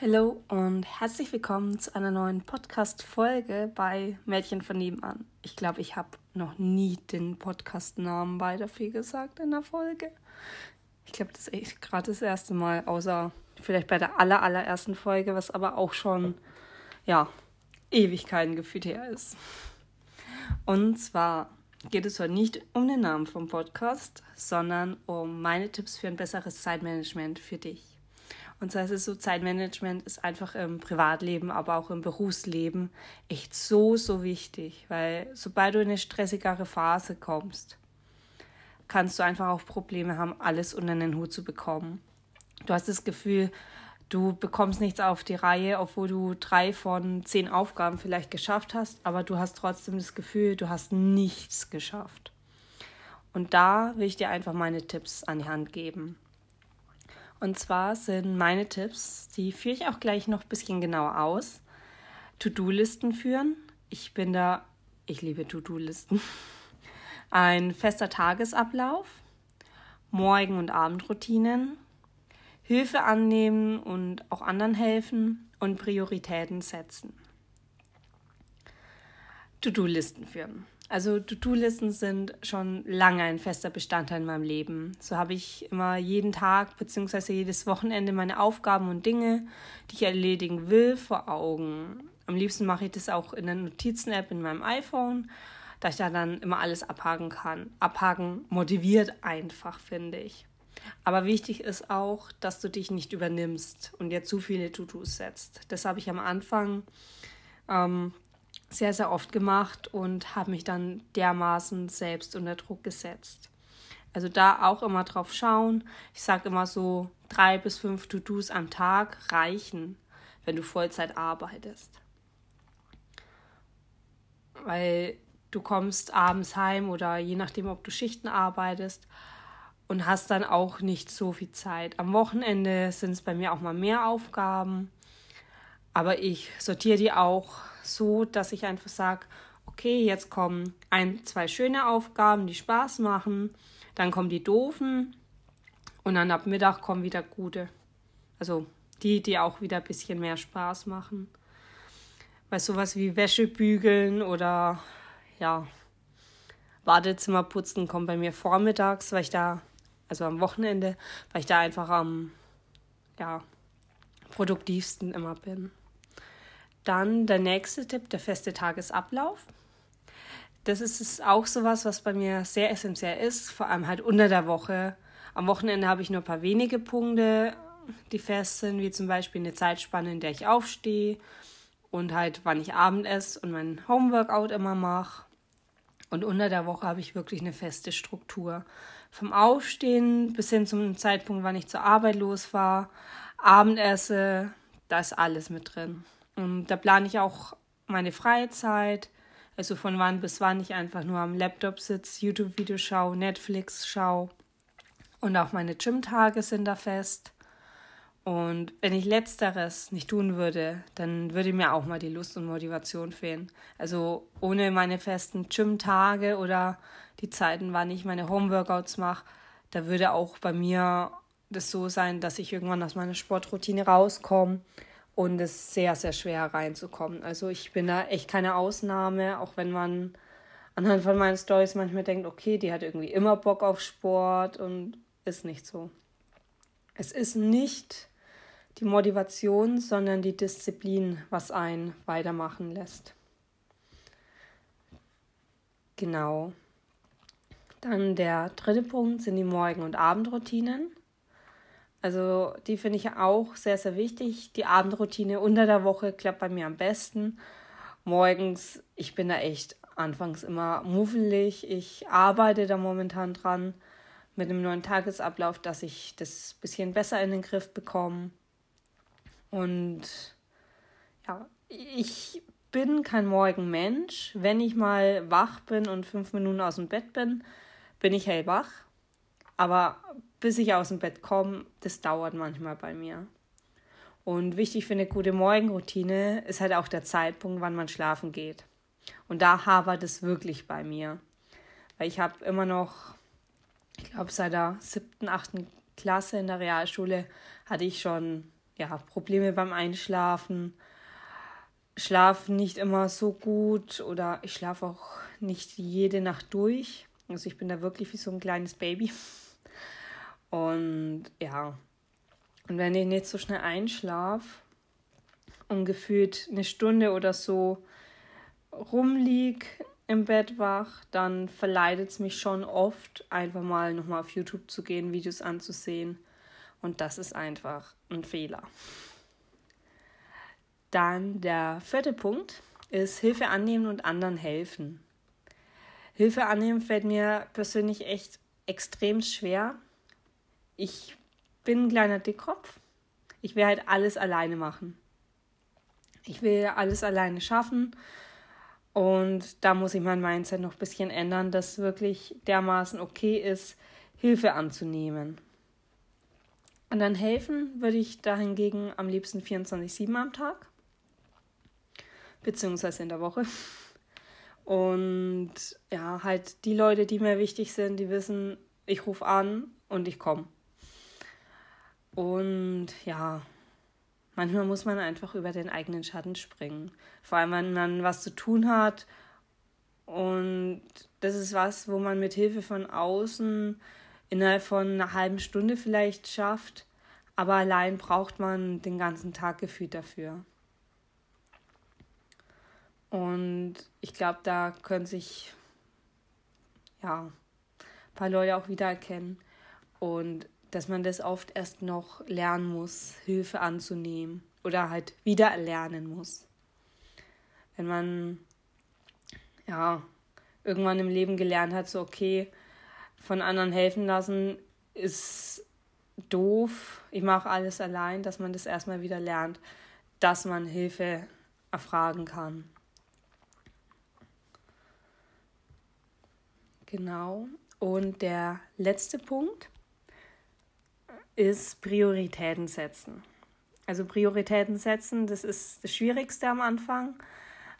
Hallo und herzlich willkommen zu einer neuen Podcast-Folge bei Mädchen von nebenan. Ich glaube, ich habe noch nie den Podcast-Namen bei Fee gesagt in der Folge. Ich glaube, das ist echt gerade das erste Mal, außer vielleicht bei der aller, allerersten Folge, was aber auch schon, ja, Ewigkeiten gefühlt her ist. Und zwar geht es heute nicht um den Namen vom Podcast, sondern um meine Tipps für ein besseres Zeitmanagement für dich. Und zwar ist es so, Zeitmanagement ist einfach im Privatleben, aber auch im Berufsleben echt so, so wichtig, weil sobald du in eine stressigere Phase kommst, kannst du einfach auch Probleme haben, alles unter den Hut zu bekommen. Du hast das Gefühl, du bekommst nichts auf die Reihe, obwohl du drei von zehn Aufgaben vielleicht geschafft hast, aber du hast trotzdem das Gefühl, du hast nichts geschafft. Und da will ich dir einfach meine Tipps an die Hand geben. Und zwar sind meine Tipps, die führe ich auch gleich noch ein bisschen genauer aus. To-Do-Listen führen. Ich bin da, ich liebe To-Do-Listen. Ein fester Tagesablauf, Morgen- und Abendroutinen, Hilfe annehmen und auch anderen helfen und Prioritäten setzen. To-Do-Listen führen. Also To-Do-Listen sind schon lange ein fester Bestandteil in meinem Leben. So habe ich immer jeden Tag bzw. jedes Wochenende meine Aufgaben und Dinge, die ich erledigen will, vor Augen. Am liebsten mache ich das auch in der Notizen-App in meinem iPhone, da ich da dann immer alles abhaken kann. Abhaken motiviert einfach, finde ich. Aber wichtig ist auch, dass du dich nicht übernimmst und dir zu viele To-Dos setzt. Das habe ich am Anfang ähm, sehr, sehr oft gemacht und habe mich dann dermaßen selbst unter Druck gesetzt. Also da auch immer drauf schauen. Ich sage immer so, drei bis fünf To-Dos am Tag reichen, wenn du Vollzeit arbeitest. Weil du kommst abends heim oder je nachdem, ob du Schichten arbeitest und hast dann auch nicht so viel Zeit. Am Wochenende sind es bei mir auch mal mehr Aufgaben, aber ich sortiere die auch so, dass ich einfach sage, okay, jetzt kommen ein, zwei schöne Aufgaben, die Spaß machen, dann kommen die doofen und dann ab Mittag kommen wieder gute. Also die, die auch wieder ein bisschen mehr Spaß machen. Weil sowas wie Wäsche bügeln oder ja, Badezimmer putzen kommt bei mir vormittags, weil ich da, also am Wochenende, weil ich da einfach am ja, produktivsten immer bin. Dann der nächste Tipp, der feste Tagesablauf. Das ist auch sowas, was bei mir sehr essentiell ist, vor allem halt unter der Woche. Am Wochenende habe ich nur ein paar wenige Punkte, die fest sind, wie zum Beispiel eine Zeitspanne, in der ich aufstehe und halt, wann ich Abend esse und mein Homeworkout immer mache. Und unter der Woche habe ich wirklich eine feste Struktur. Vom Aufstehen bis hin zum Zeitpunkt, wann ich zur Arbeit los war, Abendesse, da ist alles mit drin. Und da plane ich auch meine Freizeit, also von wann bis wann ich einfach nur am Laptop sitze, YouTube-Videos schaue, Netflix schaue. Und auch meine Gym-Tage sind da fest. Und wenn ich letzteres nicht tun würde, dann würde mir auch mal die Lust und Motivation fehlen. Also ohne meine festen Gym-Tage oder die Zeiten, wann ich meine Homeworkouts mache, da würde auch bei mir das so sein, dass ich irgendwann aus meiner Sportroutine rauskomme und es sehr, sehr schwer reinzukommen. Also ich bin da echt keine Ausnahme, auch wenn man anhand von meinen Stories manchmal denkt, okay, die hat irgendwie immer Bock auf Sport und ist nicht so. Es ist nicht die Motivation, sondern die Disziplin, was einen weitermachen lässt. Genau. Dann der dritte Punkt sind die Morgen- und Abendroutinen. Also die finde ich auch sehr, sehr wichtig. Die Abendroutine unter der Woche klappt bei mir am besten. Morgens, ich bin da echt anfangs immer muffelig. Ich arbeite da momentan dran mit einem neuen Tagesablauf, dass ich das bisschen besser in den Griff bekomme. Und ja, ich bin kein Morgenmensch. Wenn ich mal wach bin und fünf Minuten aus dem Bett bin, bin ich hellwach. Aber bis ich aus dem Bett komme, das dauert manchmal bei mir. Und wichtig für eine gute Morgenroutine ist halt auch der Zeitpunkt, wann man schlafen geht. Und da hapert es wirklich bei mir. Weil ich habe immer noch ich glaube, seit der siebten, achten Klasse in der Realschule hatte ich schon ja, Probleme beim Einschlafen. Schlaf nicht immer so gut oder ich schlafe auch nicht jede Nacht durch. Also ich bin da wirklich wie so ein kleines Baby. Und ja, und wenn ich nicht so schnell einschlafe und gefühlt eine Stunde oder so rumlieg im Bett wach, dann verleitet es mich schon oft, einfach mal nochmal auf YouTube zu gehen, Videos anzusehen. Und das ist einfach ein Fehler. Dann der vierte Punkt ist Hilfe annehmen und anderen helfen. Hilfe annehmen fällt mir persönlich echt extrem schwer. Ich bin ein kleiner Dickkopf. Ich will halt alles alleine machen. Ich will alles alleine schaffen und da muss ich mein Mindset noch ein bisschen ändern, dass wirklich dermaßen okay ist, Hilfe anzunehmen. Und dann helfen würde ich dahingegen am liebsten 24-7 am Tag, beziehungsweise in der Woche. Und ja, halt die Leute, die mir wichtig sind, die wissen, ich rufe an und ich komme. Und ja, Manchmal muss man einfach über den eigenen Schatten springen. Vor allem, wenn man was zu tun hat. Und das ist was, wo man mit Hilfe von außen innerhalb von einer halben Stunde vielleicht schafft. Aber allein braucht man den ganzen Tag gefühlt dafür. Und ich glaube, da können sich ja ein paar Leute auch wiedererkennen. Und dass man das oft erst noch lernen muss, Hilfe anzunehmen oder halt wieder erlernen muss. Wenn man ja irgendwann im Leben gelernt hat, so okay, von anderen helfen lassen ist doof, ich mache alles allein, dass man das erstmal wieder lernt, dass man Hilfe erfragen kann. Genau. Und der letzte Punkt ist Prioritäten setzen. Also Prioritäten setzen, das ist das Schwierigste am Anfang.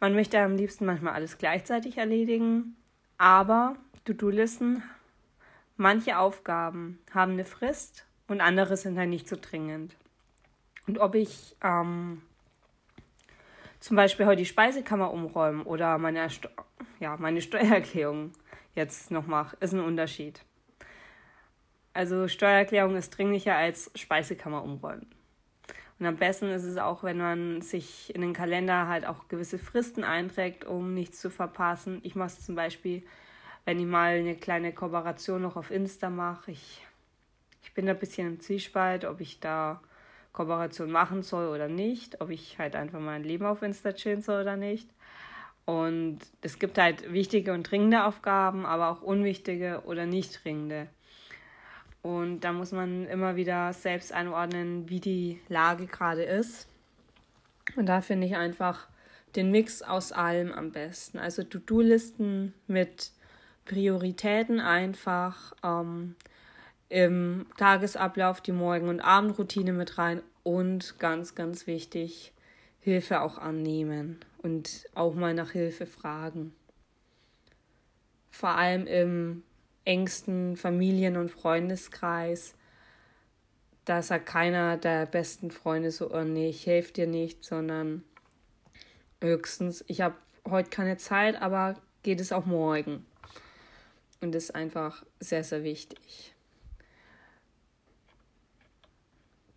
Man möchte am liebsten manchmal alles gleichzeitig erledigen, aber To-Do-Listen, manche Aufgaben haben eine Frist und andere sind halt nicht so dringend. Und ob ich ähm, zum Beispiel heute die Speisekammer umräumen oder meine, ja, meine Steuererklärung jetzt noch mache, ist ein Unterschied. Also Steuererklärung ist dringlicher als Speisekammer umräumen. Und am besten ist es auch, wenn man sich in den Kalender halt auch gewisse Fristen einträgt, um nichts zu verpassen. Ich mache es zum Beispiel, wenn ich mal eine kleine Kooperation noch auf Insta mache. Ich, ich bin da ein bisschen im Zwiespalt, ob ich da Kooperation machen soll oder nicht, ob ich halt einfach mein Leben auf Insta chillen soll oder nicht. Und es gibt halt wichtige und dringende Aufgaben, aber auch unwichtige oder nicht dringende. Und da muss man immer wieder selbst einordnen, wie die Lage gerade ist. Und da finde ich einfach den Mix aus allem am besten. Also To-Do-Listen mit Prioritäten einfach ähm, im Tagesablauf die Morgen- und Abendroutine mit rein und ganz, ganz wichtig, Hilfe auch annehmen und auch mal nach Hilfe fragen. Vor allem im engsten Familien- und Freundeskreis, da sagt keiner der besten Freunde so, oh nee, ich helfe dir nicht, sondern höchstens, ich habe heute keine Zeit, aber geht es auch morgen. Und ist einfach sehr, sehr wichtig.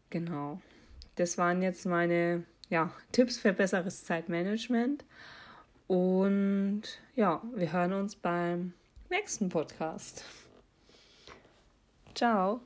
Genau. Das waren jetzt meine ja, Tipps für besseres Zeitmanagement. Und ja, wir hören uns beim nächsten Podcast. Ciao.